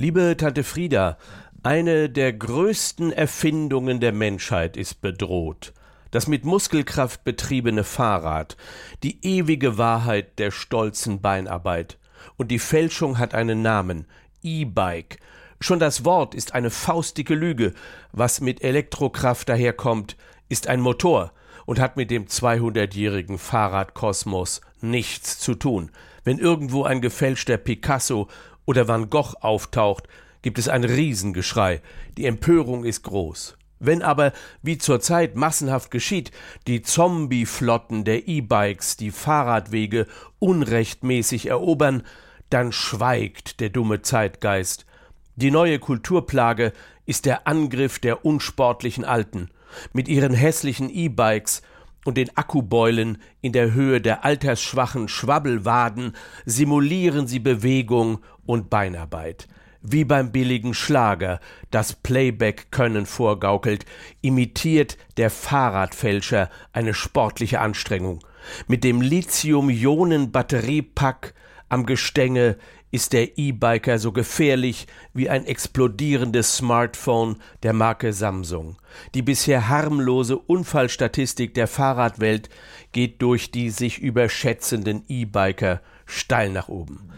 Liebe Tante Frieda, eine der größten Erfindungen der Menschheit ist bedroht. Das mit Muskelkraft betriebene Fahrrad, die ewige Wahrheit der stolzen Beinarbeit. Und die Fälschung hat einen Namen E-Bike. Schon das Wort ist eine faustdicke Lüge. Was mit Elektrokraft daherkommt, ist ein Motor und hat mit dem 200-jährigen Fahrradkosmos nichts zu tun. Wenn irgendwo ein gefälschter Picasso oder Van Gogh auftaucht, gibt es ein Riesengeschrei. Die Empörung ist groß. Wenn aber, wie zurzeit massenhaft geschieht, die Zombie-Flotten der E-Bikes die Fahrradwege unrechtmäßig erobern, dann schweigt der dumme Zeitgeist. Die neue Kulturplage ist der Angriff der unsportlichen Alten. Mit ihren hässlichen E-Bikes und den Akkubeulen in der Höhe der altersschwachen Schwabbelwaden simulieren sie Bewegung und Beinarbeit. Wie beim billigen Schlager, das Playback-Können vorgaukelt, imitiert der Fahrradfälscher eine sportliche Anstrengung. Mit dem Lithium-Ionen-Batteriepack am Gestänge ist der E-Biker so gefährlich wie ein explodierendes Smartphone der Marke Samsung. Die bisher harmlose Unfallstatistik der Fahrradwelt geht durch die sich überschätzenden E-Biker steil nach oben.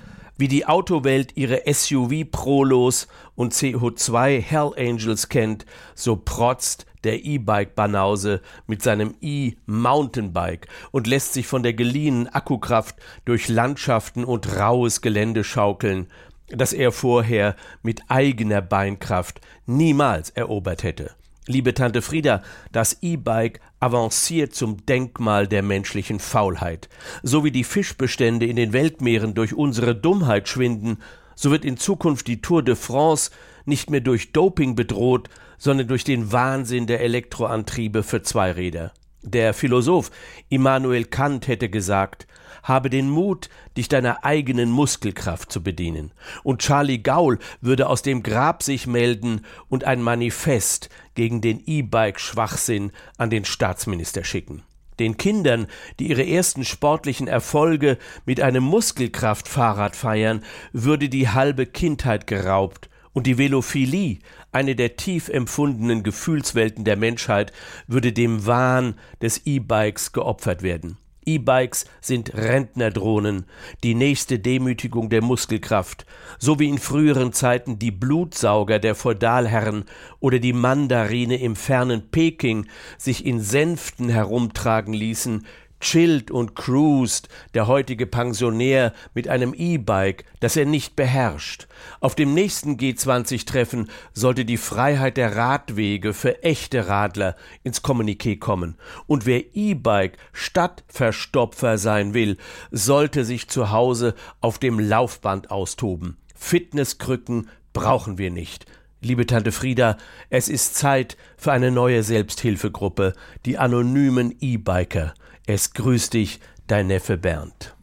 Wie die Autowelt ihre SUV-Prolos und CO2 Hell Angels kennt, so protzt der E-Bike-Banause mit seinem E-Mountainbike und lässt sich von der geliehenen Akkukraft durch Landschaften und raues Gelände schaukeln, das er vorher mit eigener Beinkraft niemals erobert hätte. Liebe Tante Frieda, das E-Bike avanciert zum Denkmal der menschlichen Faulheit. So wie die Fischbestände in den Weltmeeren durch unsere Dummheit schwinden, so wird in Zukunft die Tour de France nicht mehr durch Doping bedroht, sondern durch den Wahnsinn der Elektroantriebe für Zweiräder. Der Philosoph Immanuel Kant hätte gesagt, habe den Mut, dich deiner eigenen Muskelkraft zu bedienen. Und Charlie Gaul würde aus dem Grab sich melden und ein Manifest gegen den E-Bike-Schwachsinn an den Staatsminister schicken. Den Kindern, die ihre ersten sportlichen Erfolge mit einem Muskelkraftfahrrad feiern, würde die halbe Kindheit geraubt und die Velophilie, eine der tief empfundenen Gefühlswelten der Menschheit, würde dem Wahn des E-Bikes geopfert werden. E-Bikes sind Rentnerdrohnen, die nächste Demütigung der Muskelkraft, so wie in früheren Zeiten die Blutsauger der Feudalherren oder die Mandarine im fernen Peking sich in Sänften herumtragen ließen, chillt und cruist der heutige Pensionär mit einem E-Bike, das er nicht beherrscht. Auf dem nächsten G20-Treffen sollte die Freiheit der Radwege für echte Radler ins Kommuniqué kommen. Und wer E-Bike Stadtverstopfer sein will, sollte sich zu Hause auf dem Laufband austoben. Fitnesskrücken brauchen wir nicht. Liebe Tante Frieda, es ist Zeit für eine neue Selbsthilfegruppe, die anonymen E-Biker. Es grüßt dich, dein Neffe Bernd.